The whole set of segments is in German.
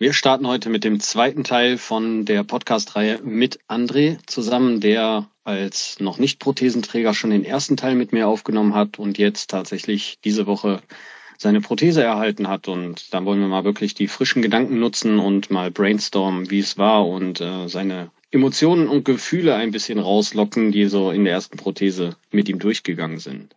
Wir starten heute mit dem zweiten Teil von der Podcast-Reihe mit André zusammen, der als noch nicht Prothesenträger schon den ersten Teil mit mir aufgenommen hat und jetzt tatsächlich diese Woche seine Prothese erhalten hat. Und dann wollen wir mal wirklich die frischen Gedanken nutzen und mal brainstormen, wie es war und äh, seine Emotionen und Gefühle ein bisschen rauslocken, die so in der ersten Prothese mit ihm durchgegangen sind.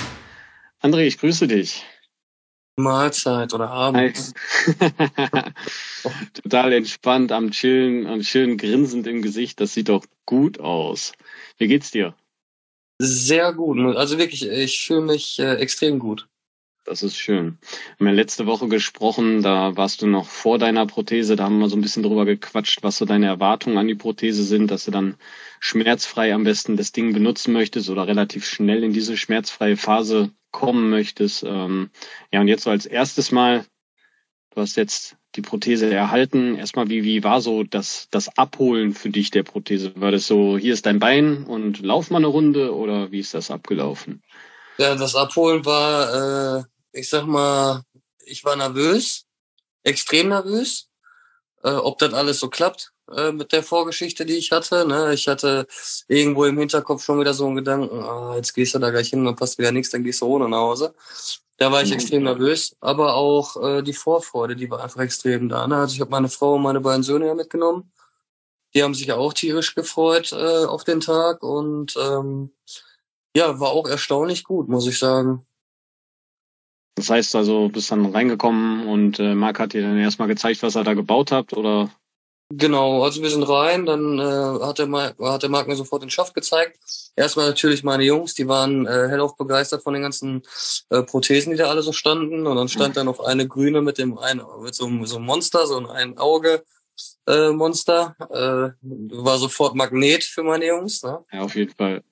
André, ich grüße dich. Mahlzeit oder Abend. Total entspannt am Chillen, am Chillen grinsend im Gesicht. Das sieht doch gut aus. Wie geht's dir? Sehr gut. Also wirklich, ich fühle mich äh, extrem gut. Das ist schön. Wir haben ja letzte Woche gesprochen, da warst du noch vor deiner Prothese, da haben wir so ein bisschen drüber gequatscht, was so deine Erwartungen an die Prothese sind, dass du dann schmerzfrei am besten das Ding benutzen möchtest oder relativ schnell in diese schmerzfreie Phase kommen möchtest. Ähm, ja, und jetzt so als erstes Mal, du hast jetzt die Prothese erhalten. Erstmal, wie, wie war so das, das Abholen für dich der Prothese? War das so, hier ist dein Bein und lauf mal eine Runde oder wie ist das abgelaufen? Ja, das Abholen war, äh, ich sag mal, ich war nervös, extrem nervös, äh, ob das alles so klappt äh, mit der Vorgeschichte, die ich hatte. Ne? Ich hatte irgendwo im Hinterkopf schon wieder so einen Gedanken, ah, jetzt gehst du da gleich hin, dann passt wieder nichts, dann gehst du ohne nach Hause. Da war ich extrem nervös, aber auch äh, die Vorfreude, die war einfach extrem da. Ne? Also ich habe meine Frau und meine beiden Söhne ja mitgenommen. Die haben sich auch tierisch gefreut äh, auf den Tag und ähm, ja, war auch erstaunlich gut, muss ich sagen. Das heißt also, bist dann reingekommen und äh, Marc hat dir dann erstmal gezeigt, was er da gebaut hat, oder? Genau, also wir sind rein, dann äh, hat, der Marc, hat der Marc mir sofort den Schaft gezeigt. Erstmal natürlich meine Jungs, die waren äh, hellauf begeistert von den ganzen äh, Prothesen, die da alle so standen. Und dann stand da noch eine grüne mit dem ein, mit so, so einem Monster, so ein Auge. Äh, Monster äh, war sofort Magnet für meine Jungs. Ne? Ja, auf jeden Fall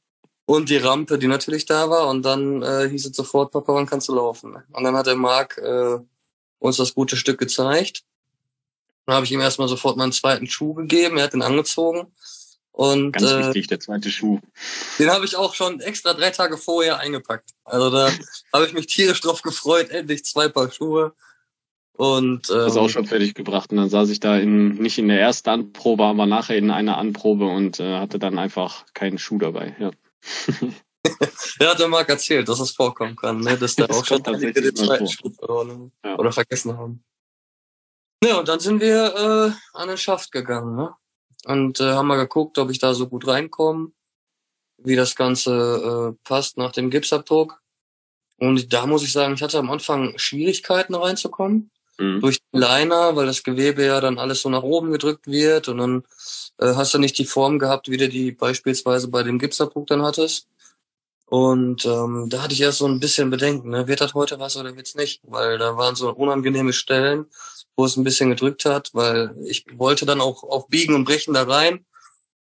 und die Rampe, die natürlich da war. Und dann äh, hieß es sofort, Papa, wann kannst du laufen? Und dann hat der Marc äh, uns das gute Stück gezeigt. Dann habe ich ihm erstmal sofort meinen zweiten Schuh gegeben. Er hat den angezogen. Und, Ganz äh, wichtig, der zweite Schuh. Den habe ich auch schon extra drei Tage vorher eingepackt. Also da habe ich mich tierisch drauf gefreut. Endlich zwei Paar Schuhe. Und, ähm, das auch schon fertig gebracht. Und dann saß ich da in, nicht in der ersten Anprobe, aber nachher in einer Anprobe und äh, hatte dann einfach keinen Schuh dabei. Ja. Ja, der Marc erzählt, dass es vorkommen kann, ne? dass da auch schon einige den zweiten Schritt verloren ja. oder vergessen haben. Ja, und dann sind wir äh, an den Schaft gegangen ne? und äh, haben mal geguckt, ob ich da so gut reinkomme, wie das Ganze äh, passt nach dem Gipsabdruck. Und da muss ich sagen, ich hatte am Anfang Schwierigkeiten reinzukommen mhm. durch den Liner, weil das Gewebe ja dann alles so nach oben gedrückt wird und dann äh, hast du nicht die Form gehabt, wie du die beispielsweise bei dem Gipsabdruck dann hattest. Und ähm, da hatte ich erst so ein bisschen Bedenken, ne? wird das heute was oder wird's nicht? Weil da waren so unangenehme Stellen, wo es ein bisschen gedrückt hat, weil ich wollte dann auch auf Biegen und Brechen da rein.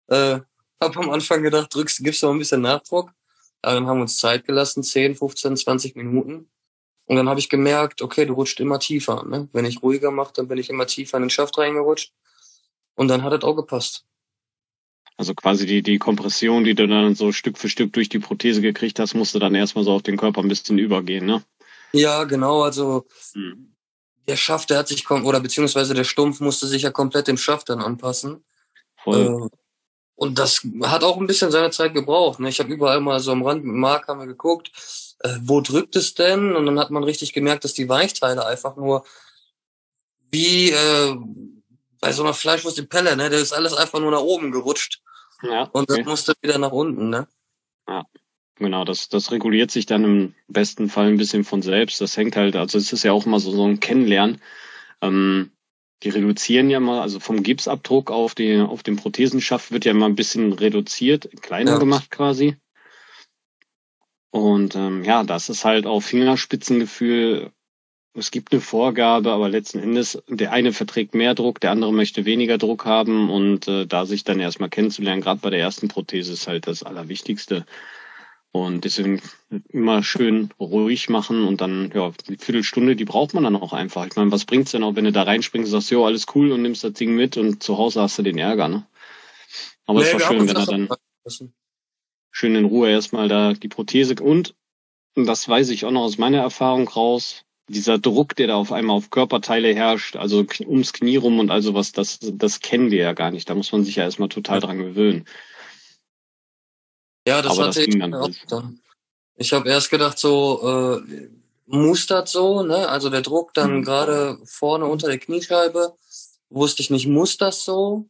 Äh, hab am Anfang gedacht, drückst, gibst du noch ein bisschen Nachdruck. Aber dann haben wir uns Zeit gelassen, 10, 15, 20 Minuten. Und dann habe ich gemerkt, okay, du rutscht immer tiefer. Ne? Wenn ich ruhiger mache, dann bin ich immer tiefer in den Schaft reingerutscht. Und dann hat es auch gepasst. Also quasi die, die Kompression, die du dann so Stück für Stück durch die Prothese gekriegt hast, musste dann erstmal so auf den Körper ein bisschen übergehen, ne? Ja, genau. Also hm. der Schaft, der hat sich, oder beziehungsweise der Stumpf musste sich ja komplett dem Schaft dann anpassen. Voll. Äh, und das hat auch ein bisschen seine Zeit gebraucht. Ne? Ich habe überall mal so am Rand mit Mark haben wir geguckt, äh, wo drückt es denn? Und dann hat man richtig gemerkt, dass die Weichteile einfach nur wie äh, bei so einer Fleischwurst in Pelle, ne? Der ist alles einfach nur nach oben gerutscht. Ja. Und das musste wieder nach unten, ne? Ja. Genau, das, das reguliert sich dann im besten Fall ein bisschen von selbst. Das hängt halt, also es ist ja auch immer so, so ein Kennenlernen. Ähm, die reduzieren ja mal, also vom Gipsabdruck auf, die, auf den Prothesenschaft wird ja mal ein bisschen reduziert, kleiner ja. gemacht quasi. Und ähm, ja, das ist halt auf Fingerspitzengefühl es gibt eine Vorgabe, aber letzten Endes, der eine verträgt mehr Druck, der andere möchte weniger Druck haben und äh, da sich dann erstmal kennenzulernen, gerade bei der ersten Prothese ist halt das Allerwichtigste. Und deswegen immer schön ruhig machen und dann, ja, die Viertelstunde, die braucht man dann auch einfach. Ich meine, was bringt's denn auch, wenn du da reinspringst und sagst, jo, alles cool und nimmst das Ding mit und zu Hause hast du den Ärger, ne? Aber nee, es war schön, wenn er dann schön in Ruhe erstmal da die Prothese und, und das weiß ich auch noch aus meiner Erfahrung raus, dieser Druck, der da auf einmal auf Körperteile herrscht, also ums Knie rum und also was, das, das kennen wir ja gar nicht. Da muss man sich ja erstmal total dran gewöhnen. Ja, das Aber hatte das ich auch dann. Ich habe erst gedacht, so äh, mustert so, ne? Also der Druck dann mhm. gerade vorne unter der Kniescheibe. Wusste ich nicht, muss das so?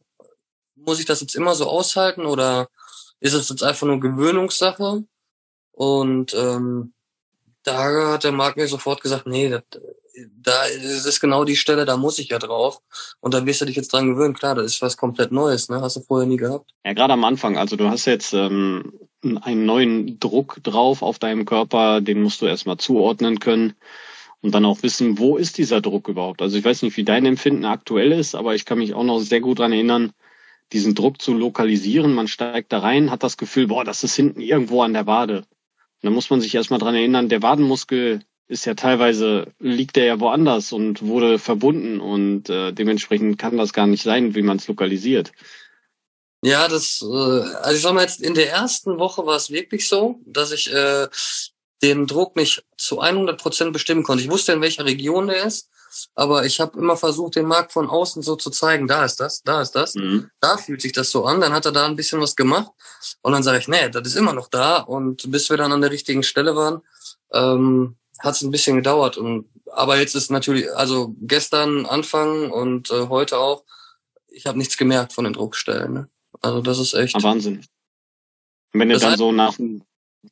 Muss ich das jetzt immer so aushalten oder ist es jetzt einfach nur Gewöhnungssache? Und ähm, da hat der Marc mir sofort gesagt, nee, das, da ist es genau die Stelle, da muss ich ja drauf. Und da wirst du dich jetzt dran gewöhnen. Klar, das ist was komplett Neues, ne? Hast du vorher nie gehabt. Ja, gerade am Anfang. Also du hast jetzt ähm, einen neuen Druck drauf auf deinem Körper, den musst du erstmal zuordnen können und dann auch wissen, wo ist dieser Druck überhaupt. Also ich weiß nicht, wie dein Empfinden aktuell ist, aber ich kann mich auch noch sehr gut dran erinnern, diesen Druck zu lokalisieren. Man steigt da rein, hat das Gefühl, boah, das ist hinten irgendwo an der Wade. Und dann muss man sich erstmal dran erinnern, der Wadenmuskel ist ja teilweise, liegt der ja woanders und wurde verbunden und äh, dementsprechend kann das gar nicht sein, wie man es lokalisiert. Ja, das, äh, also ich sag mal jetzt, in der ersten Woche war es wirklich so, dass ich äh, den Druck nicht zu 100 Prozent bestimmen konnte. Ich wusste, in welcher Region der ist, aber ich habe immer versucht, den Markt von außen so zu zeigen, da ist das, da ist das, mhm. da fühlt sich das so an, dann hat er da ein bisschen was gemacht und dann sage ich, nee, das ist immer noch da und bis wir dann an der richtigen Stelle waren, ähm, hat es ein bisschen gedauert und aber jetzt ist natürlich, also gestern Anfang und äh, heute auch, ich habe nichts gemerkt von den Druckstellen. Ne? Also das ist echt. Ah, Wahnsinn. Und wenn du dann so nach,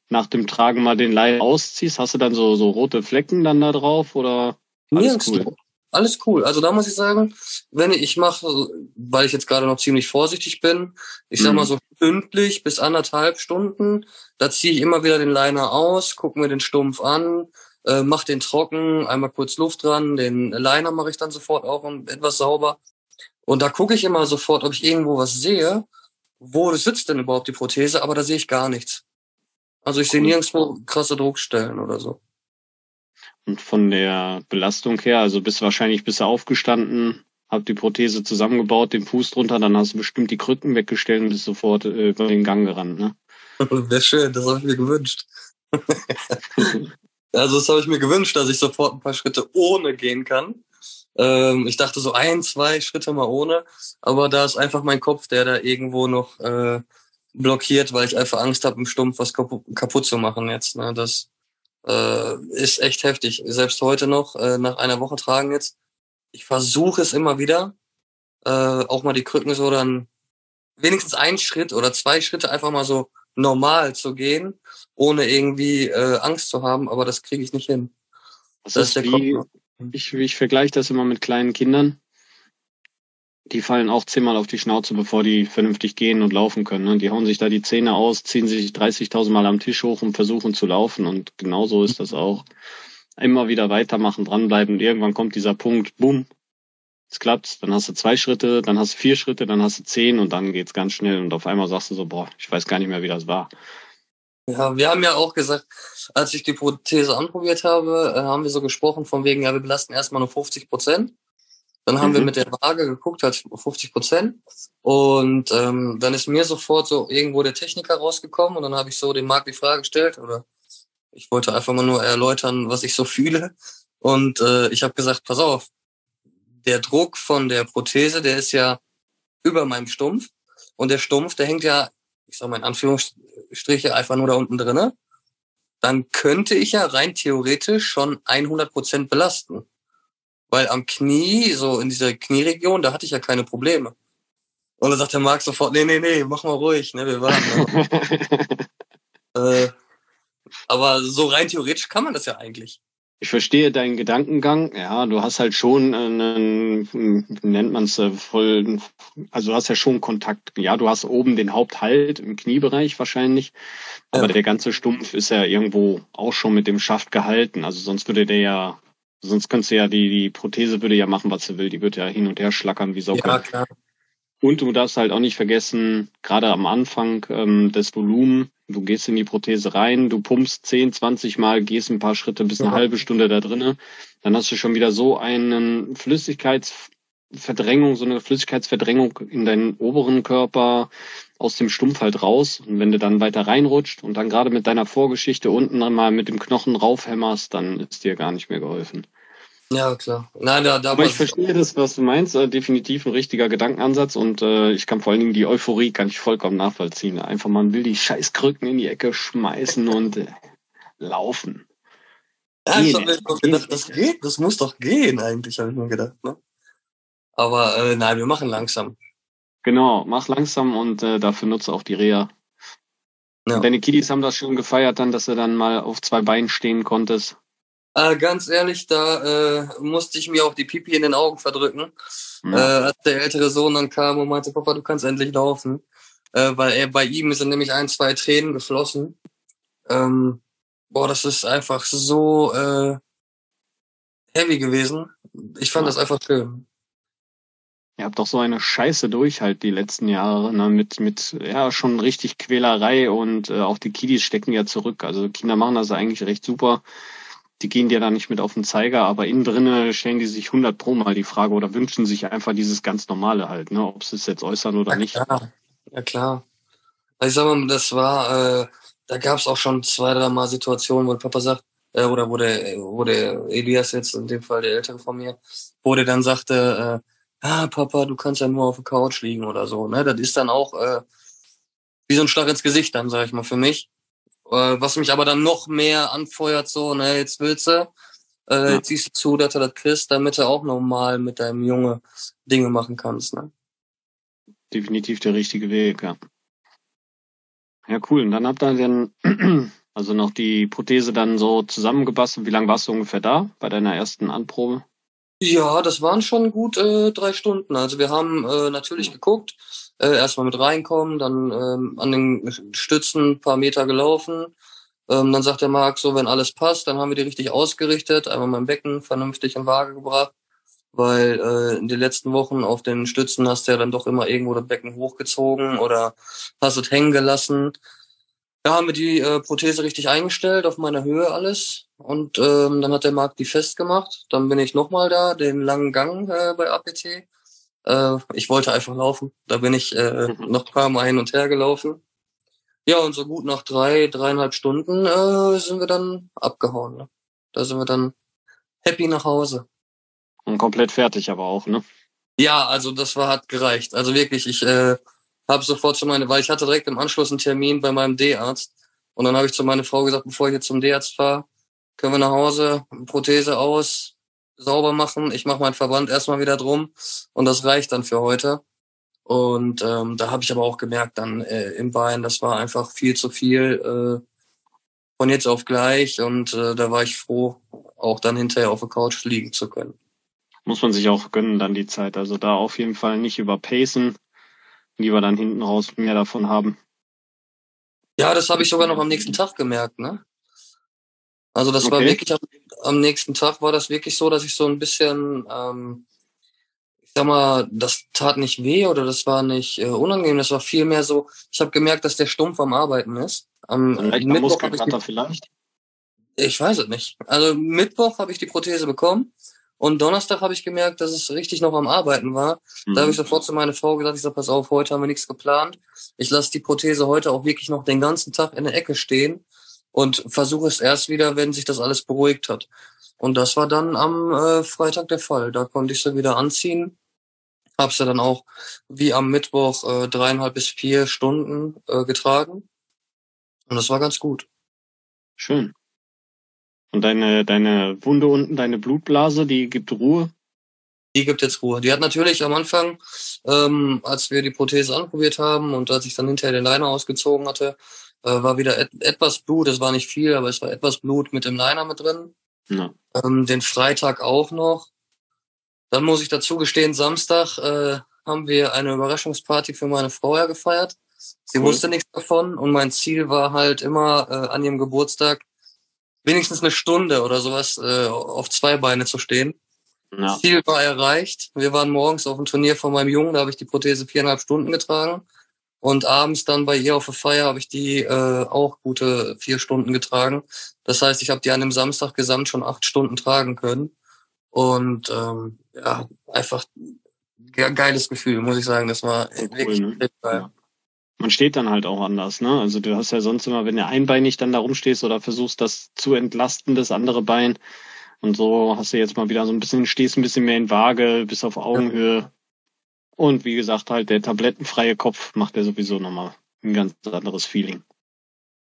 nach dem Tragen mal den Leih ausziehst, hast du dann so, so rote Flecken dann da drauf oder alles cool? Alles cool. Also da muss ich sagen, wenn ich, mache, weil ich jetzt gerade noch ziemlich vorsichtig bin, ich sag mal mhm. so stündlich bis anderthalb Stunden, da ziehe ich immer wieder den Liner aus, gucke mir den Stumpf an, äh, mach den trocken, einmal kurz Luft dran, den Liner mache ich dann sofort auch etwas sauber. Und da gucke ich immer sofort, ob ich irgendwo was sehe, wo sitzt denn überhaupt die Prothese, aber da sehe ich gar nichts. Also ich sehe nirgendwo krasse Druckstellen oder so. Und von der Belastung her, also bist du wahrscheinlich bist du aufgestanden, hab die Prothese zusammengebaut, den Fuß drunter, dann hast du bestimmt die Krücken weggestellt und bist sofort äh, über den Gang gerannt, ne? Wäre schön, das habe ich mir gewünscht. also das habe ich mir gewünscht, dass ich sofort ein paar Schritte ohne gehen kann. Ähm, ich dachte so ein, zwei Schritte mal ohne, aber da ist einfach mein Kopf, der da irgendwo noch äh, blockiert, weil ich einfach Angst habe, im Stumpf was kaputt, kaputt zu machen jetzt. Ne? Das äh, ist echt heftig. Selbst heute noch, äh, nach einer Woche tragen jetzt. Ich versuche es immer wieder, äh, auch mal die Krücken so dann wenigstens einen Schritt oder zwei Schritte einfach mal so normal zu gehen, ohne irgendwie äh, Angst zu haben, aber das kriege ich nicht hin. Das, das ist, wie. Ich, ich vergleiche das immer mit kleinen Kindern. Die fallen auch zehnmal auf die Schnauze, bevor die vernünftig gehen und laufen können. Ne? Die hauen sich da die Zähne aus, ziehen sich 30.000 Mal am Tisch hoch und versuchen zu laufen. Und genauso ist das auch. Immer wieder weitermachen, dranbleiben. Und irgendwann kommt dieser Punkt, bumm, es klappt. Dann hast du zwei Schritte, dann hast du vier Schritte, dann hast du zehn und dann geht's ganz schnell. Und auf einmal sagst du so, boah, ich weiß gar nicht mehr, wie das war. Ja, wir haben ja auch gesagt, als ich die Prothese anprobiert habe, äh, haben wir so gesprochen von wegen, ja, wir belasten erstmal nur 50 Prozent. Dann haben mhm. wir mit der Waage geguckt, halt 50 Prozent. Und ähm, dann ist mir sofort so irgendwo der Techniker rausgekommen und dann habe ich so dem Marc die Frage gestellt oder ich wollte einfach mal nur erläutern, was ich so fühle. Und äh, ich habe gesagt, pass auf, der Druck von der Prothese, der ist ja über meinem Stumpf. Und der Stumpf, der hängt ja, ich sag mal in Anführungsstriche, einfach nur da unten drinne dann könnte ich ja rein theoretisch schon 100 Prozent belasten. Weil am Knie, so in dieser Knieregion, da hatte ich ja keine Probleme. Und dann sagt der Marc sofort, nee, nee, nee, mach mal ruhig, ne, wir warten. äh, aber so rein theoretisch kann man das ja eigentlich. Ich verstehe deinen Gedankengang. Ja, du hast halt schon einen, wie nennt man es, äh, voll, also du hast ja schon Kontakt. Ja, du hast oben den Haupthalt im Kniebereich wahrscheinlich, aber ja. der ganze Stumpf ist ja irgendwo auch schon mit dem Schaft gehalten. Also sonst würde der ja Sonst könntest du ja, die, die Prothese würde ja machen, was sie will. Die wird ja hin und her schlackern wie Socke. Ja, klar. Und du darfst halt auch nicht vergessen, gerade am Anfang ähm, das Volumen, du gehst in die Prothese rein, du pumpst 10, 20 Mal, gehst ein paar Schritte bis eine ja. halbe Stunde da drinnen, dann hast du schon wieder so einen Flüssigkeitsverdrängung, so eine Flüssigkeitsverdrängung in deinen oberen Körper aus dem Stumpf halt raus. Und wenn du dann weiter reinrutscht und dann gerade mit deiner Vorgeschichte unten mal mit dem Knochen raufhämmerst, dann ist dir gar nicht mehr geholfen. Ja, klar. Nein, da, da Aber ich verstehe das, was du meinst. Äh, definitiv ein richtiger Gedankenansatz und äh, ich kann vor allen Dingen die Euphorie kann ich vollkommen nachvollziehen. Einfach man will die scheiß Krücken in die Ecke schmeißen und äh, laufen. Ja, ich hab mir gedacht, das geht, das muss doch gehen eigentlich, habe ich mir gedacht. Ne? Aber äh, nein, wir machen langsam. Genau, mach langsam und äh, dafür nutze auch die Reha. Ja. Deine Kiddies haben das schon gefeiert dann, dass du dann mal auf zwei Beinen stehen konntest. Äh, ganz ehrlich, da äh, musste ich mir auch die Pipi in den Augen verdrücken, mhm. äh, als der ältere Sohn dann kam und meinte, Papa, du kannst endlich laufen. Äh, weil er bei ihm sind nämlich ein, zwei Tränen geflossen. Ähm, boah, das ist einfach so äh, heavy gewesen. Ich fand ja. das einfach schön. Ihr habt doch so eine Scheiße durch halt die letzten Jahre, ne? mit, mit ja schon richtig Quälerei und äh, auch die Kiddies stecken ja zurück. Also Kinder machen das eigentlich recht super die gehen dir da nicht mit auf den Zeiger, aber innen drinnen stellen die sich 100 pro mal die Frage oder wünschen sich einfach dieses ganz normale halt, ne, ob sie es jetzt äußern oder ja, nicht. Klar. Ja klar. Also ich sag mal, das war, äh, da gab es auch schon zwei, drei Mal Situationen, wo der Papa sagt, äh, oder wo der, wo der Elias jetzt, in dem Fall der Ältere von mir, wo der dann sagte, äh, ah, Papa, du kannst ja nur auf der Couch liegen oder so, ne, das ist dann auch, äh, wie so ein Schlag ins Gesicht dann, sag ich mal, für mich. Äh, was mich aber dann noch mehr anfeuert, so, ne, jetzt willst du, äh, ja. jetzt siehst du zu, dass du das kriegst, damit du auch normal mit deinem Junge Dinge machen kannst, ne? Definitiv der richtige Weg, ja. Ja, cool. Und dann habt ihr dann also noch die Prothese dann so zusammengebastelt. Wie lange warst du ungefähr da bei deiner ersten Anprobe? Ja, das waren schon gut äh, drei Stunden. Also wir haben äh, natürlich geguckt, äh, erstmal mit reinkommen, dann ähm, an den Stützen ein paar Meter gelaufen. Ähm, dann sagt der Marc so, wenn alles passt, dann haben wir die richtig ausgerichtet, einmal mein Becken vernünftig in Waage gebracht, weil äh, in den letzten Wochen auf den Stützen hast du ja dann doch immer irgendwo das Becken hochgezogen oder hast es hängen gelassen. Da haben wir die äh, Prothese richtig eingestellt, auf meiner Höhe alles. Und ähm, dann hat der Marc die festgemacht. Dann bin ich nochmal da, den langen Gang äh, bei APT. Äh, ich wollte einfach laufen. Da bin ich äh, mhm. noch ein paar Mal hin und her gelaufen. Ja, und so gut nach drei, dreieinhalb Stunden äh, sind wir dann abgehauen. Ne? Da sind wir dann happy nach Hause. Und komplett fertig aber auch, ne? Ja, also das war hat gereicht. Also wirklich, ich äh, habe sofort zu meine, weil ich hatte direkt im Anschluss einen Termin bei meinem D-Arzt. Und dann habe ich zu meiner Frau gesagt, bevor ich jetzt zum D-Arzt fahre, können wir nach Hause, Prothese aus, sauber machen. Ich mache meinen Verband erstmal wieder drum und das reicht dann für heute. Und ähm, da habe ich aber auch gemerkt, dann äh, im Bein, das war einfach viel zu viel äh, von jetzt auf gleich. Und äh, da war ich froh, auch dann hinterher auf der Couch liegen zu können. Muss man sich auch gönnen, dann die Zeit. Also da auf jeden Fall nicht überpacen, lieber dann hinten raus mehr davon haben. Ja, das habe ich sogar noch am nächsten Tag gemerkt, ne? Also das okay. war wirklich am, am, nächsten Tag war das wirklich so, dass ich so ein bisschen, ähm, ich sag mal, das tat nicht weh oder das war nicht äh, unangenehm, das war viel mehr so, ich habe gemerkt, dass der Stumpf am Arbeiten ist. Am vielleicht Mittwoch habe ich die, vielleicht? Ich weiß es nicht. Also Mittwoch habe ich die Prothese bekommen und Donnerstag habe ich gemerkt, dass es richtig noch am Arbeiten war. Mhm. Da habe ich sofort zu meiner Frau gesagt, ich sag, pass auf, heute haben wir nichts geplant. Ich lasse die Prothese heute auch wirklich noch den ganzen Tag in der Ecke stehen und versuche es erst wieder, wenn sich das alles beruhigt hat. Und das war dann am äh, Freitag der Fall. Da konnte ich sie wieder anziehen. Habe sie dann auch wie am Mittwoch äh, dreieinhalb bis vier Stunden äh, getragen. Und das war ganz gut. Schön. Und deine, deine Wunde unten, deine Blutblase, die gibt Ruhe? Die gibt jetzt Ruhe. Die hat natürlich am Anfang, ähm, als wir die Prothese anprobiert haben und als ich dann hinterher den Liner ausgezogen hatte, äh, war wieder et etwas Blut, es war nicht viel, aber es war etwas Blut mit dem Liner mit drin. Ja. Ähm, den Freitag auch noch. Dann muss ich dazu gestehen, Samstag äh, haben wir eine Überraschungsparty für meine Frau ja gefeiert. Sie cool. wusste nichts davon und mein Ziel war halt immer äh, an ihrem Geburtstag wenigstens eine Stunde oder sowas äh, auf zwei Beine zu stehen. Ja. Ziel war erreicht. Wir waren morgens auf dem Turnier von meinem Jungen, da habe ich die Prothese viereinhalb Stunden getragen. Und abends dann bei ihr auf der Feier habe ich die äh, auch gute vier Stunden getragen. Das heißt, ich habe die an dem Samstag gesamt schon acht Stunden tragen können. Und ähm, ja, einfach geiles Gefühl, muss ich sagen. Das war cool, wirklich ne? geil. Ja. Man steht dann halt auch anders, ne? Also du hast ja sonst immer, wenn du einbeinig dann da rumstehst oder versuchst, das zu entlasten, das andere Bein. Und so hast du jetzt mal wieder so ein bisschen, stehst ein bisschen mehr in Waage, bis auf Augenhöhe. Ja. Und wie gesagt, halt der tablettenfreie Kopf macht ja sowieso nochmal ein ganz anderes Feeling.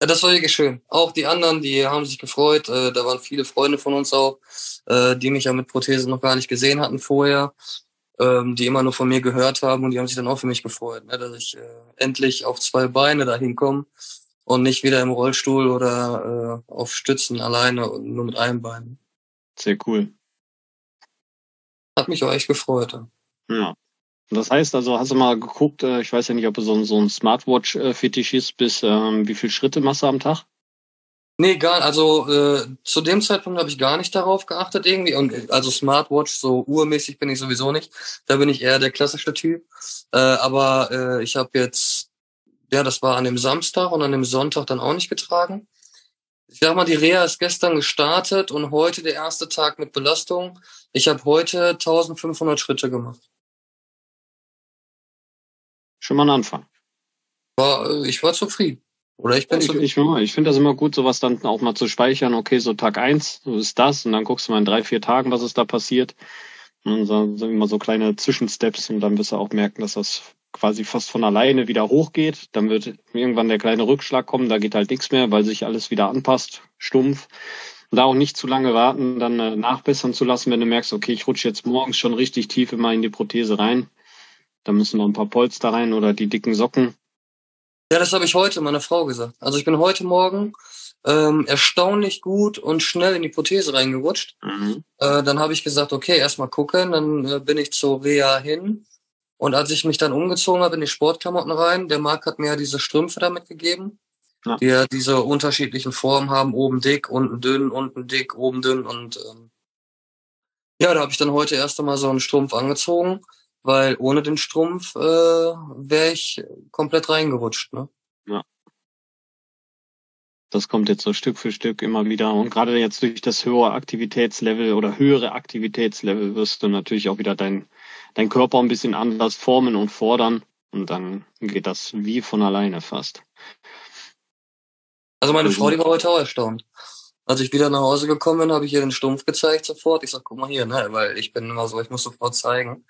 Ja, das war wirklich schön. Auch die anderen, die haben sich gefreut. Äh, da waren viele Freunde von uns auch, äh, die mich ja mit Prothesen noch gar nicht gesehen hatten vorher, ähm, die immer nur von mir gehört haben und die haben sich dann auch für mich gefreut, ne, dass ich äh, endlich auf zwei Beine dahin komme und nicht wieder im Rollstuhl oder äh, auf Stützen alleine und nur mit einem Bein. Sehr cool. Hat mich auch echt gefreut. Ja. Das heißt also, hast du mal geguckt, äh, ich weiß ja nicht, ob du so ein, so ein Smartwatch-Fetischist bist, ähm, wie viel Schritte machst du am Tag? Nee, gar, also äh, zu dem Zeitpunkt habe ich gar nicht darauf geachtet irgendwie. Und also Smartwatch, so urmäßig bin ich sowieso nicht. Da bin ich eher der klassische Typ. Äh, aber äh, ich habe jetzt, ja, das war an dem Samstag und an dem Sonntag dann auch nicht getragen. Ich sag mal, die Reha ist gestern gestartet und heute der erste Tag mit Belastung. Ich habe heute 1500 Schritte gemacht. Schon mal ein Anfang. War, ich war zufrieden. Oder ich bin. Ich, ich, ich finde das immer gut, sowas dann auch mal zu speichern. Okay, so Tag eins so ist das und dann guckst du mal in drei, vier Tagen, was ist da passiert. Und dann sind immer so kleine Zwischensteps und dann wirst du auch merken, dass das quasi fast von alleine wieder hochgeht. Dann wird irgendwann der kleine Rückschlag kommen, da geht halt nichts mehr, weil sich alles wieder anpasst, stumpf. Und da auch nicht zu lange warten, dann äh, nachbessern zu lassen, wenn du merkst, okay, ich rutsche jetzt morgens schon richtig tief immer in die Prothese rein da müssen noch ein paar Polster rein oder die dicken Socken. Ja, das habe ich heute meiner Frau gesagt. Also ich bin heute Morgen ähm, erstaunlich gut und schnell in die Prothese reingerutscht. Mhm. Äh, dann habe ich gesagt, okay, erstmal gucken. Dann äh, bin ich zur Reha hin. Und als ich mich dann umgezogen habe in die Sportklamotten rein, der Marc hat mir ja diese Strümpfe damit gegeben, ja. die ja diese unterschiedlichen Formen haben, oben dick, unten dünn, unten dick, oben dünn und ähm, ja, da habe ich dann heute erst einmal so einen Strumpf angezogen weil ohne den Strumpf äh, wäre ich komplett reingerutscht. Ne? Ja. Das kommt jetzt so Stück für Stück immer wieder. Und gerade jetzt durch das höhere Aktivitätslevel oder höhere Aktivitätslevel wirst du natürlich auch wieder dein, dein Körper ein bisschen anders formen und fordern. Und dann geht das wie von alleine fast. Also meine also, Frau, die war heute auch erstaunt. Als ich wieder nach Hause gekommen bin, habe ich ihr den Stumpf gezeigt sofort. Ich sag, guck mal hier, ne, weil ich bin immer so, ich muss sofort zeigen.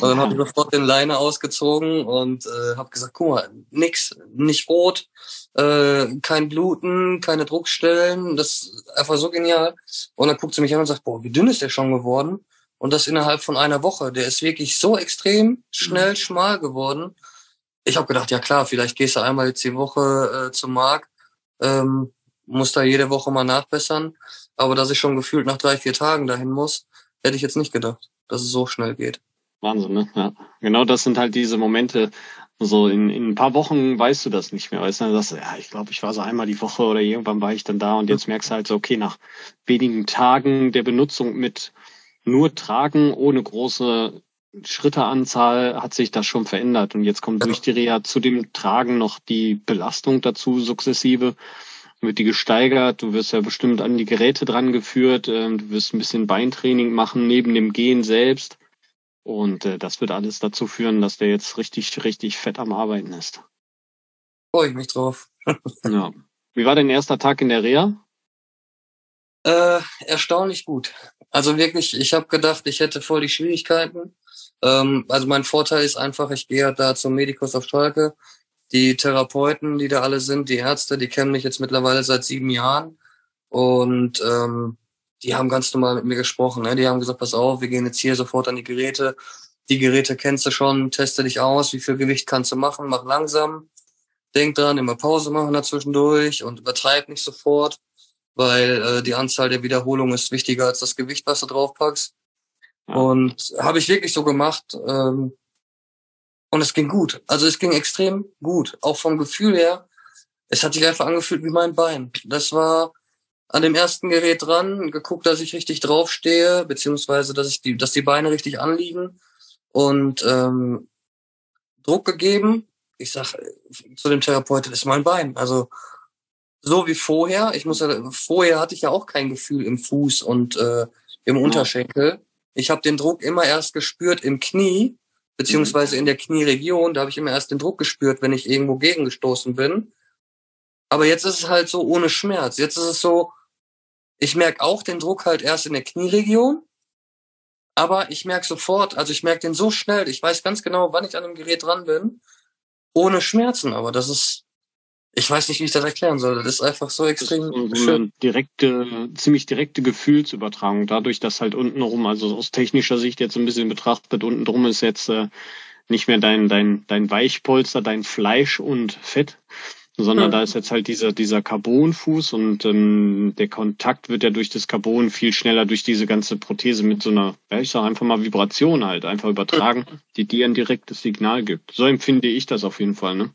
Und dann habe ich sofort den Leine ausgezogen und äh, habe gesagt, guck mal, nix, nicht rot, äh, kein Bluten, keine Druckstellen, das ist einfach so genial. Und dann guckt sie mich an und sagt, boah, wie dünn ist der schon geworden? Und das innerhalb von einer Woche. Der ist wirklich so extrem schnell mhm. schmal geworden. Ich habe gedacht, ja klar, vielleicht gehst du einmal jetzt die Woche äh, zum Markt. Ähm, muss da jede Woche mal nachbessern. Aber dass ich schon gefühlt nach drei, vier Tagen dahin muss, hätte ich jetzt nicht gedacht, dass es so schnell geht. Wahnsinn, ne? Ja. Genau das sind halt diese Momente, so in, in ein paar Wochen weißt du das nicht mehr. Weißt du, dann sagst du, ja, ich glaube, ich war so einmal die Woche oder irgendwann war ich dann da und jetzt merkst du halt so, okay, nach wenigen Tagen der Benutzung mit nur Tragen ohne große Schritteanzahl hat sich das schon verändert und jetzt kommt durch die Reha zu dem Tragen noch die Belastung dazu sukzessive wird die gesteigert, du wirst ja bestimmt an die Geräte dran geführt, ähm, du wirst ein bisschen Beintraining machen neben dem Gehen selbst. Und äh, das wird alles dazu führen, dass der jetzt richtig, richtig fett am Arbeiten ist. Freue ich mich drauf. ja. Wie war dein erster Tag in der Reha? Äh, erstaunlich gut. Also wirklich, ich habe gedacht, ich hätte voll die Schwierigkeiten. Ähm, also mein Vorteil ist einfach, ich gehe da zum Medikus auf Schalke die Therapeuten, die da alle sind, die Ärzte, die kennen mich jetzt mittlerweile seit sieben Jahren und ähm, die haben ganz normal mit mir gesprochen. Ne? Die haben gesagt, pass auf, wir gehen jetzt hier sofort an die Geräte. Die Geräte kennst du schon, teste dich aus, wie viel Gewicht kannst du machen, mach langsam. Denk dran, immer Pause machen dazwischendurch und übertreib nicht sofort, weil äh, die Anzahl der Wiederholungen ist wichtiger als das Gewicht, was du draufpackst. Und habe ich wirklich so gemacht. Ähm, und es ging gut. Also es ging extrem gut. Auch vom Gefühl her. Es hat sich einfach angefühlt wie mein Bein. Das war an dem ersten Gerät dran, geguckt, dass ich richtig draufstehe, beziehungsweise dass ich die, dass die Beine richtig anliegen und ähm, Druck gegeben. Ich sag zu dem Therapeuten, das ist mein Bein. Also so wie vorher. Ich muss ja, vorher hatte ich ja auch kein Gefühl im Fuß und äh, im Unterschenkel. Ich habe den Druck immer erst gespürt im Knie, beziehungsweise in der Knieregion. Da habe ich immer erst den Druck gespürt, wenn ich irgendwo gegengestoßen bin. Aber jetzt ist es halt so ohne Schmerz. Jetzt ist es so, ich merke auch den Druck halt erst in der Knieregion. Aber ich merke sofort, also ich merke den so schnell, ich weiß ganz genau, wann ich an dem Gerät dran bin, ohne Schmerzen. Aber das ist, ich weiß nicht, wie ich das erklären soll. Das ist einfach so extrem so eine direkte, ziemlich direkte Gefühlsübertragung. Dadurch, dass halt untenrum, also aus technischer Sicht jetzt ein bisschen betrachtet, unten drum ist jetzt äh, nicht mehr dein, dein, dein Weichpolster, dein Fleisch und Fett, sondern mhm. da ist jetzt halt dieser, dieser Carbonfuß und ähm, der Kontakt wird ja durch das Carbon viel schneller durch diese ganze Prothese mit so einer, ja, ich sag einfach mal Vibration halt, einfach übertragen, die dir ein direktes Signal gibt. So empfinde ich das auf jeden Fall, ne?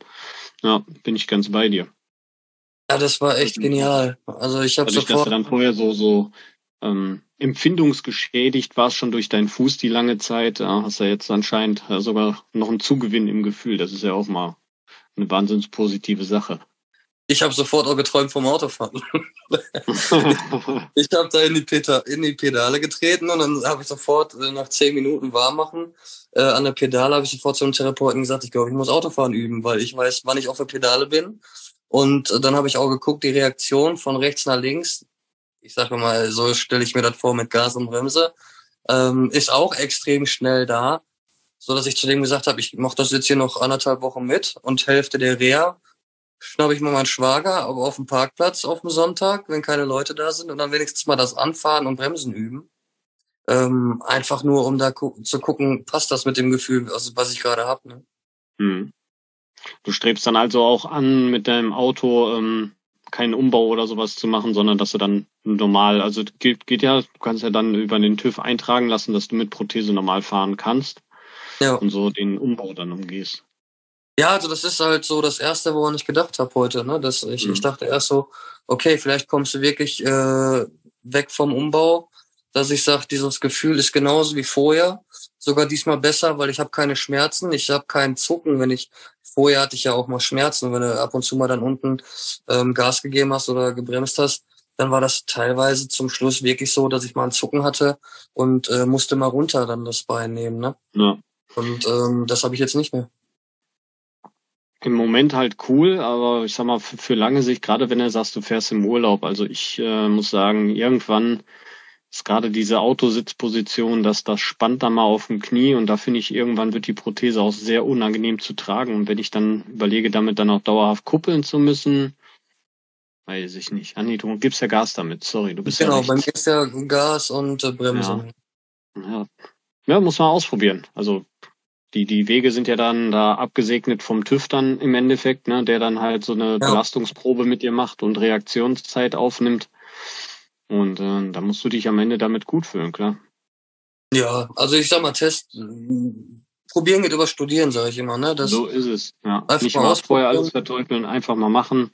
Ja, bin ich ganz bei dir. Ja, das war echt genial. Also ich habe sofort. Dass du dann vorher so so ähm, empfindungsgeschädigt warst schon durch deinen Fuß die lange Zeit, ja, hast du ja jetzt anscheinend sogar noch einen Zugewinn im Gefühl. Das ist ja auch mal eine wahnsinns positive Sache. Ich habe sofort auch geträumt vom Autofahren. ich habe da in die, Peta in die Pedale getreten und dann habe ich sofort äh, nach zehn Minuten warm machen äh, an der Pedale habe ich sofort zum Therapeuten gesagt, ich glaube, ich muss Autofahren üben, weil ich weiß, wann ich auf der Pedale bin. Und äh, dann habe ich auch geguckt, die Reaktion von rechts nach links. Ich sage mal, so stelle ich mir das vor mit Gas und Bremse, ähm, ist auch extrem schnell da, so dass ich zu dem gesagt habe, ich mache das jetzt hier noch anderthalb Wochen mit und Hälfte der Reha schnappe ich mal meinen Schwager, aber auf dem Parkplatz auf dem Sonntag, wenn keine Leute da sind und dann wenigstens mal das Anfahren und Bremsen üben. Ähm, einfach nur, um da gu zu gucken, passt das mit dem Gefühl, also was ich gerade habe. Ne? Hm. Du strebst dann also auch an, mit deinem Auto ähm, keinen Umbau oder sowas zu machen, sondern dass du dann normal, also geht, geht ja, du kannst ja dann über den TÜV eintragen lassen, dass du mit Prothese normal fahren kannst ja. und so den Umbau dann umgehst. Ja, also das ist halt so das Erste, woran ich gedacht habe heute. Ne? Dass ich, mhm. ich dachte erst so, okay, vielleicht kommst du wirklich äh, weg vom Umbau, dass ich sage, dieses Gefühl ist genauso wie vorher, sogar diesmal besser, weil ich habe keine Schmerzen, ich habe keinen Zucken, wenn ich vorher hatte ich ja auch mal Schmerzen, wenn du ab und zu mal dann unten ähm, Gas gegeben hast oder gebremst hast, dann war das teilweise zum Schluss wirklich so, dass ich mal einen Zucken hatte und äh, musste mal runter dann das Bein nehmen. Ne? Ja. Und ähm, das habe ich jetzt nicht mehr im Moment halt cool, aber ich sag mal, für, für lange Sicht, gerade wenn du sagst, du fährst im Urlaub, also ich äh, muss sagen, irgendwann ist gerade diese Autositzposition, dass das spannt dann mal auf dem Knie und da finde ich, irgendwann wird die Prothese auch sehr unangenehm zu tragen. Und wenn ich dann überlege, damit dann auch dauerhaft kuppeln zu müssen, weiß ich nicht. Anni, du gibst ja Gas damit, sorry, du bist genau, ja Genau, bei mir ist ja Gas und äh, Bremsen. Ja. ja. ja, muss man ausprobieren. Also die, die Wege sind ja dann da abgesegnet vom TÜV dann im Endeffekt, ne, der dann halt so eine ja. Belastungsprobe mit dir macht und Reaktionszeit aufnimmt. Und äh, da musst du dich am Ende damit gut fühlen, klar. Ja, also ich sag mal, Test, probieren geht über Studieren, sage ich immer, ne? Das so ist es, ja. Nicht mal vorher alles verteufeln, einfach mal machen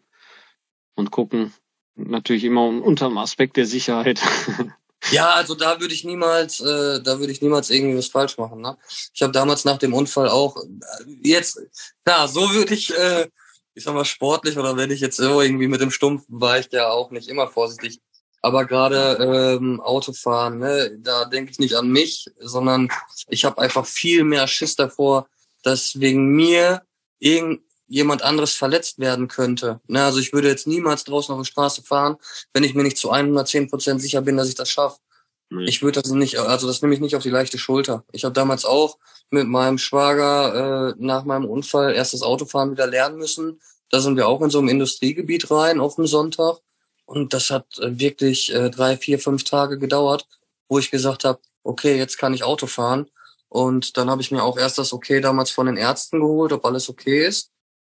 und gucken. Natürlich immer unter dem Aspekt der Sicherheit. Ja, also da würde ich niemals, äh, da würde ich niemals irgendwie was falsch machen. Ne? Ich habe damals nach dem Unfall auch äh, jetzt, klar, so würde ich, äh, ich sag mal sportlich oder wenn ich jetzt irgendwie mit dem Stumpf war ich ja auch nicht immer vorsichtig. Aber gerade ähm, Autofahren, ne, da denke ich nicht an mich, sondern ich habe einfach viel mehr Schiss davor, dass wegen mir irgend jemand anderes verletzt werden könnte. Ne, also ich würde jetzt niemals draußen auf der Straße fahren, wenn ich mir nicht zu 110 Prozent sicher bin, dass ich das schaffe. Nee. Ich würde das nicht, also das nehme ich nicht auf die leichte Schulter. Ich habe damals auch mit meinem Schwager äh, nach meinem Unfall erst das Autofahren wieder lernen müssen. Da sind wir auch in so einem Industriegebiet rein auf dem Sonntag. Und das hat äh, wirklich äh, drei, vier, fünf Tage gedauert, wo ich gesagt habe, okay, jetzt kann ich Auto fahren. Und dann habe ich mir auch erst das Okay damals von den Ärzten geholt, ob alles okay ist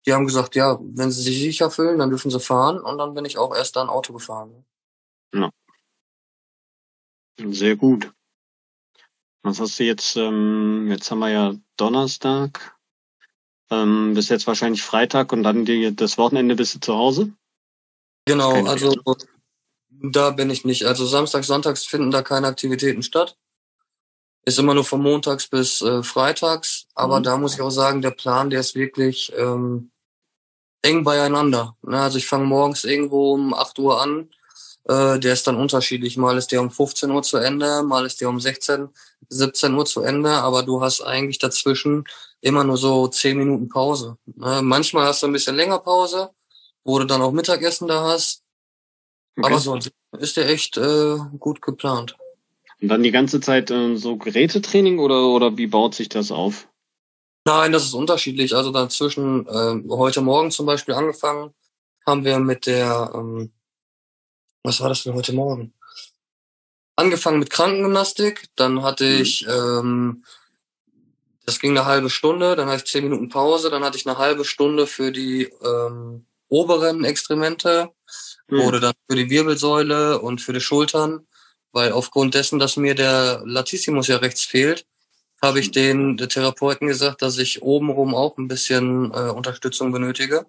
die haben gesagt, ja, wenn sie sich sicher fühlen, dann dürfen sie fahren. Und dann bin ich auch erst dann Auto gefahren. Ja. Sehr gut. Was hast du jetzt, ähm, jetzt haben wir ja Donnerstag, ähm, bis jetzt wahrscheinlich Freitag und dann die, das Wochenende bist du zu Hause? Genau, also Da bin ich nicht. Also Samstag, Sonntags finden da keine Aktivitäten statt. Ist immer nur von montags bis äh, freitags. Aber mhm. da muss ich auch sagen, der Plan, der ist wirklich ähm, eng beieinander. Ne? Also ich fange morgens irgendwo um 8 Uhr an. Äh, der ist dann unterschiedlich. Mal ist der um 15 Uhr zu Ende, mal ist der um 16, 17 Uhr zu Ende. Aber du hast eigentlich dazwischen immer nur so 10 Minuten Pause. Ne? Manchmal hast du ein bisschen länger Pause, wo du dann auch Mittagessen da hast. Okay. Aber sonst ist der echt äh, gut geplant. Und dann die ganze Zeit äh, so Gerätetraining oder, oder wie baut sich das auf? Nein, das ist unterschiedlich. Also dazwischen, äh, heute Morgen zum Beispiel angefangen, haben wir mit der, ähm, was war das denn heute Morgen? Angefangen mit Krankengymnastik, dann hatte mhm. ich, ähm, das ging eine halbe Stunde, dann hatte ich zehn Minuten Pause, dann hatte ich eine halbe Stunde für die ähm, oberen Extremente, mhm. wurde dann für die Wirbelsäule und für die Schultern, weil aufgrund dessen, dass mir der Latissimus ja rechts fehlt, habe ich den Therapeuten gesagt, dass ich obenrum auch ein bisschen äh, Unterstützung benötige.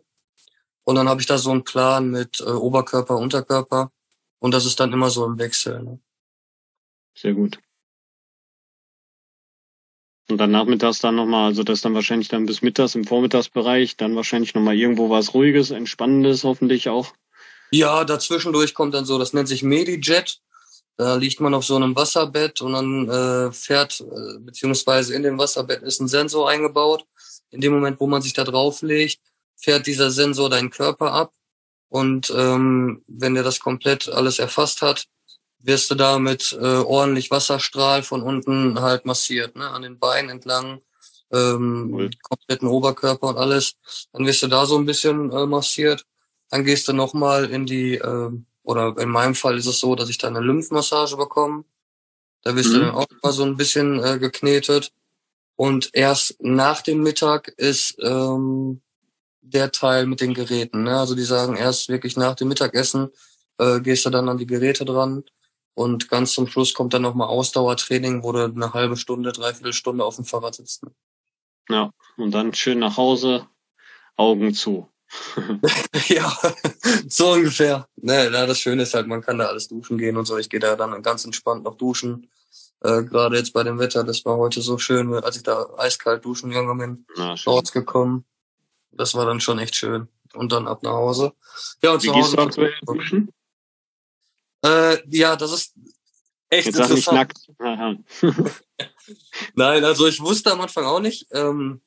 Und dann habe ich da so einen Plan mit äh, Oberkörper, Unterkörper. Und das ist dann immer so im Wechsel. Ne? Sehr gut. Und dann nachmittags dann nochmal, also das dann wahrscheinlich dann bis mittags im Vormittagsbereich, dann wahrscheinlich nochmal irgendwo was Ruhiges, Entspannendes hoffentlich auch. Ja, dazwischendurch kommt dann so, das nennt sich Medijet. Da liegt man auf so einem Wasserbett und dann äh, fährt, äh, beziehungsweise in dem Wasserbett ist ein Sensor eingebaut. In dem Moment, wo man sich da drauflegt, fährt dieser Sensor deinen Körper ab. Und ähm, wenn der das komplett alles erfasst hat, wirst du da mit äh, ordentlich Wasserstrahl von unten halt massiert, ne? an den Beinen entlang, ähm, cool. kompletten Oberkörper und alles. Dann wirst du da so ein bisschen äh, massiert. Dann gehst du nochmal in die äh, oder in meinem Fall ist es so, dass ich da eine Lymphmassage bekomme. Da wirst mhm. du dann auch mal so ein bisschen äh, geknetet. Und erst nach dem Mittag ist ähm, der Teil mit den Geräten. Ne? Also die sagen erst wirklich nach dem Mittagessen äh, gehst du dann an die Geräte dran. Und ganz zum Schluss kommt dann nochmal Ausdauertraining, wo du eine halbe Stunde, dreiviertel Stunde auf dem Fahrrad sitzt. Ne? Ja, und dann schön nach Hause, Augen zu. ja, so ungefähr. Ne, na, das Schöne ist halt, man kann da alles duschen gehen und so. Ich gehe da dann ganz entspannt noch duschen. Äh, Gerade jetzt bei dem Wetter, das war heute so schön, als ich da eiskalt duschen gegangen bin, Na, rausgekommen. Das war dann schon echt schön. Und dann ab nach Hause. Ja, und Wie zu Hause. Gehst du aktuell duschen? Äh, ja, das ist echt Jetzt interessant. Nein, also ich wusste am Anfang auch nicht. Ähm,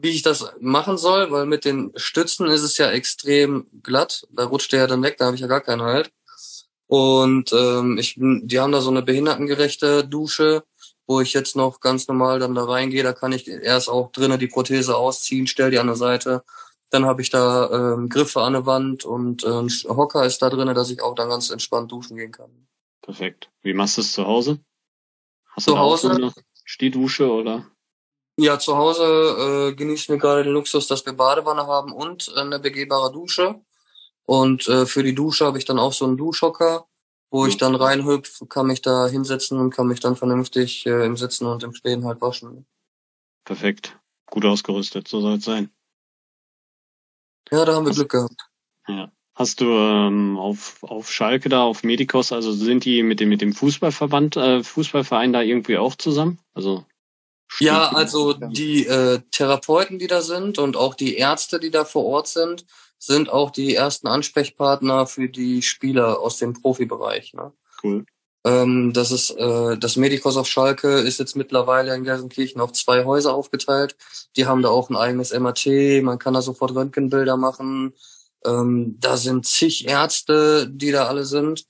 wie ich das machen soll, weil mit den Stützen ist es ja extrem glatt. Da rutscht der ja dann weg, da habe ich ja gar keinen Halt. Und ähm, ich, die haben da so eine behindertengerechte Dusche, wo ich jetzt noch ganz normal dann da reingehe. Da kann ich erst auch drinnen die Prothese ausziehen, stell die an der Seite. Dann habe ich da ähm, Griffe an der Wand und äh, ein Hocker ist da drinnen, dass ich auch dann ganz entspannt duschen gehen kann. Perfekt. Wie machst du es zu Hause? Hast zu du Hause? eine Stehdusche oder? Ja, zu Hause äh, genießen wir gerade den Luxus, dass wir Badewanne haben und äh, eine begehbare Dusche. Und äh, für die Dusche habe ich dann auch so einen Duschhocker, wo mhm. ich dann reinhüpf, kann mich da hinsetzen und kann mich dann vernünftig äh, im Sitzen und im Stehen halt waschen. Perfekt. Gut ausgerüstet, so soll es sein. Ja, da haben wir Hast, Glück gehabt. Ja. Hast du ähm, auf, auf Schalke da, auf Medikos, also sind die mit dem, mit dem Fußballverband, äh, Fußballverein da irgendwie auch zusammen? Also ja, also die äh, Therapeuten, die da sind und auch die Ärzte, die da vor Ort sind, sind auch die ersten Ansprechpartner für die Spieler aus dem Profibereich. Ne? Cool. Ähm, das ist äh, das Medikos auf Schalke ist jetzt mittlerweile in Gelsenkirchen auf zwei Häuser aufgeteilt. Die haben da auch ein eigenes MAT, man kann da sofort Röntgenbilder machen. Ähm, da sind zig Ärzte, die da alle sind.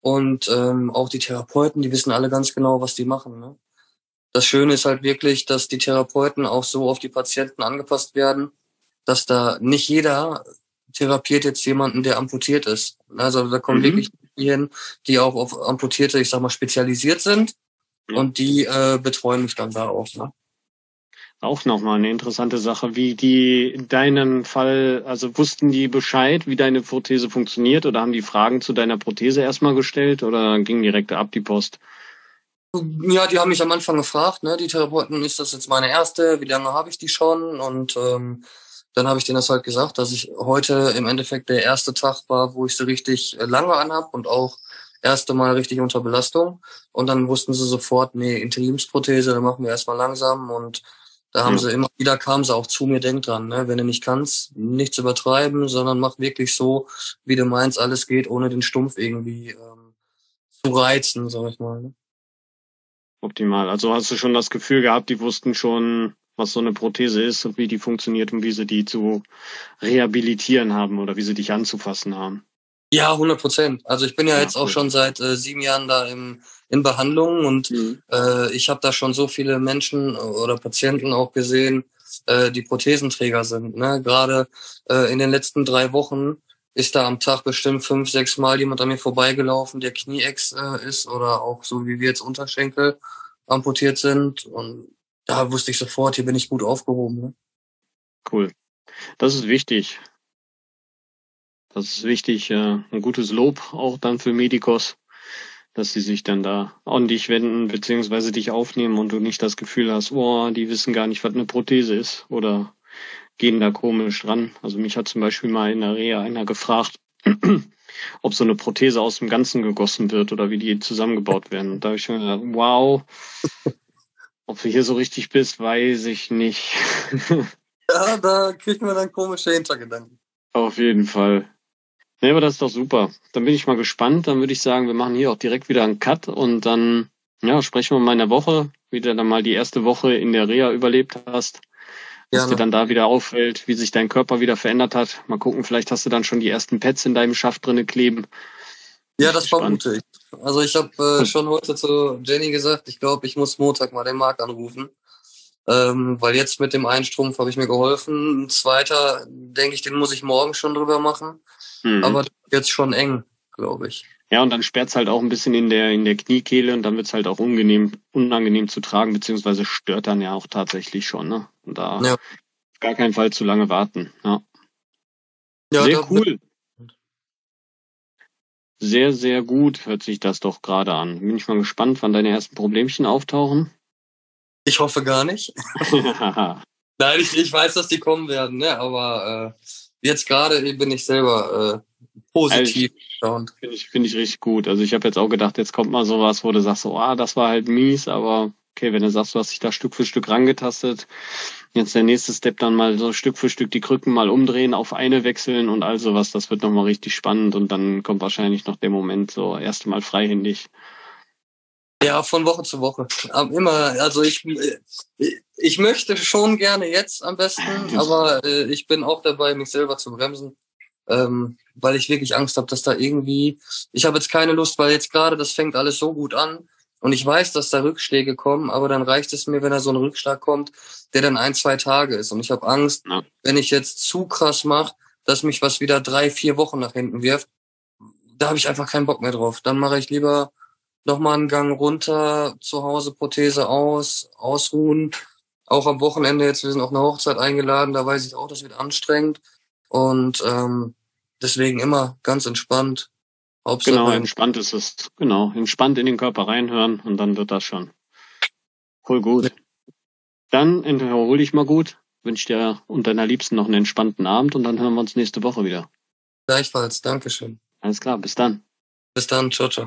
Und ähm, auch die Therapeuten, die wissen alle ganz genau, was die machen. Ne? Das Schöne ist halt wirklich, dass die Therapeuten auch so auf die Patienten angepasst werden, dass da nicht jeder therapiert jetzt jemanden, der amputiert ist. Also da kommen mhm. wirklich die hin, die auch auf Amputierte, ich sag mal, spezialisiert sind und die äh, betreuen mich dann da auch. Ne? Auch nochmal eine interessante Sache, wie die in deinem Fall, also wussten die Bescheid, wie deine Prothese funktioniert oder haben die Fragen zu deiner Prothese erstmal gestellt oder ging direkt ab die Post? Ja, die haben mich am Anfang gefragt, ne, die Therapeuten, ist das jetzt meine erste, wie lange habe ich die schon? Und ähm, dann habe ich denen das halt gesagt, dass ich heute im Endeffekt der erste Tag war, wo ich sie richtig lange anhab und auch erste Mal richtig unter Belastung. Und dann wussten sie sofort, nee, Interimsprothese, dann machen wir erstmal langsam. Und da haben ja. sie immer wieder, kamen sie auch zu mir, denk dran, ne? wenn du nicht kannst, nichts übertreiben, sondern mach wirklich so, wie du meinst, alles geht, ohne den Stumpf irgendwie ähm, zu reizen, sag ich mal. Ne? Optimal. Also hast du schon das Gefühl gehabt, die wussten schon, was so eine Prothese ist und wie die funktioniert und wie sie die zu rehabilitieren haben oder wie sie dich anzufassen haben. Ja, 100 Prozent. Also ich bin ja, ja jetzt gut. auch schon seit äh, sieben Jahren da im, in Behandlung und mhm. äh, ich habe da schon so viele Menschen oder Patienten auch gesehen, äh, die Prothesenträger sind. Ne? Gerade äh, in den letzten drei Wochen ist da am Tag bestimmt fünf, sechs Mal jemand an mir vorbeigelaufen, der Knieex äh, ist oder auch so wie wir jetzt Unterschenkel amputiert sind. Und da wusste ich sofort, hier bin ich gut aufgehoben. Ne? Cool. Das ist wichtig. Das ist wichtig, äh, ein gutes Lob auch dann für Medikos, dass sie sich dann da an dich wenden beziehungsweise dich aufnehmen und du nicht das Gefühl hast, oh, die wissen gar nicht, was eine Prothese ist oder gehen da komisch dran. Also mich hat zum Beispiel mal in der Reha einer gefragt, ob so eine Prothese aus dem Ganzen gegossen wird oder wie die zusammengebaut werden. Und da habe ich schon gedacht, wow, ob du hier so richtig bist, weiß ich nicht. ja, da kriegt man dann komische Hintergedanken. Auf jeden Fall. Nee, aber das ist doch super. Dann bin ich mal gespannt. Dann würde ich sagen, wir machen hier auch direkt wieder einen Cut und dann ja, sprechen wir mal in der Woche, wie du dann mal die erste Woche in der Reha überlebt hast. Was dir dann da wieder auffällt, wie sich dein Körper wieder verändert hat. Mal gucken, vielleicht hast du dann schon die ersten Pads in deinem Schaft drinne kleben. Ja, das vermute ich. Also ich habe äh, schon heute zu Jenny gesagt, ich glaube, ich muss Montag mal den Marc anrufen. Ähm, weil jetzt mit dem Einstrumpf habe ich mir geholfen. Ein zweiter, denke ich, den muss ich morgen schon drüber machen. Mhm. Aber jetzt schon eng, glaube ich. Ja, und dann sperrt's halt auch ein bisschen in der, in der Kniekehle und dann wird's halt auch unangenehm, unangenehm zu tragen, beziehungsweise stört dann ja auch tatsächlich schon, ne? Und da ja. gar keinen Fall zu lange warten, ja. ja Sehr cool. Sehr, sehr gut hört sich das doch gerade an. Bin ich mal gespannt, wann deine ersten Problemchen auftauchen. Ich hoffe gar nicht. Nein, ich, ich weiß, dass die kommen werden, ne? aber äh, jetzt gerade bin ich selber äh, positiv. Also, Finde ich, finde ich richtig gut. Also ich habe jetzt auch gedacht, jetzt kommt mal sowas, wo du sagst, so, ah, das war halt mies, aber okay, wenn du sagst, du hast dich da Stück für Stück rangetastet, jetzt der nächste Step dann mal so Stück für Stück die Krücken mal umdrehen, auf eine wechseln und all sowas, das wird nochmal richtig spannend und dann kommt wahrscheinlich noch der Moment so erste Mal freihändig. Ja, von Woche zu Woche. Immer, also ich, ich möchte schon gerne jetzt am besten, aber äh, ich bin auch dabei, mich selber zu bremsen, ähm, weil ich wirklich Angst habe, dass da irgendwie, ich habe jetzt keine Lust, weil jetzt gerade das fängt alles so gut an und ich weiß, dass da Rückschläge kommen, aber dann reicht es mir, wenn da so ein Rückschlag kommt, der dann ein, zwei Tage ist und ich habe Angst, ja. wenn ich jetzt zu krass mache, dass mich was wieder drei, vier Wochen nach hinten wirft, da habe ich einfach keinen Bock mehr drauf. Dann mache ich lieber nochmal einen Gang runter, zu Hause Prothese aus, ausruhen. Auch am Wochenende jetzt, wir sind auf eine Hochzeit eingeladen, da weiß ich auch, das wird anstrengend. Und ähm, deswegen immer ganz entspannt. Hauptsache genau, entspannt ist es. Genau, entspannt in den Körper reinhören und dann wird das schon. Voll gut. Dann erhol dich mal gut. Wünsche dir und deiner Liebsten noch einen entspannten Abend und dann hören wir uns nächste Woche wieder. Gleichfalls, Dankeschön. Alles klar, bis dann. Bis dann, ciao, ciao.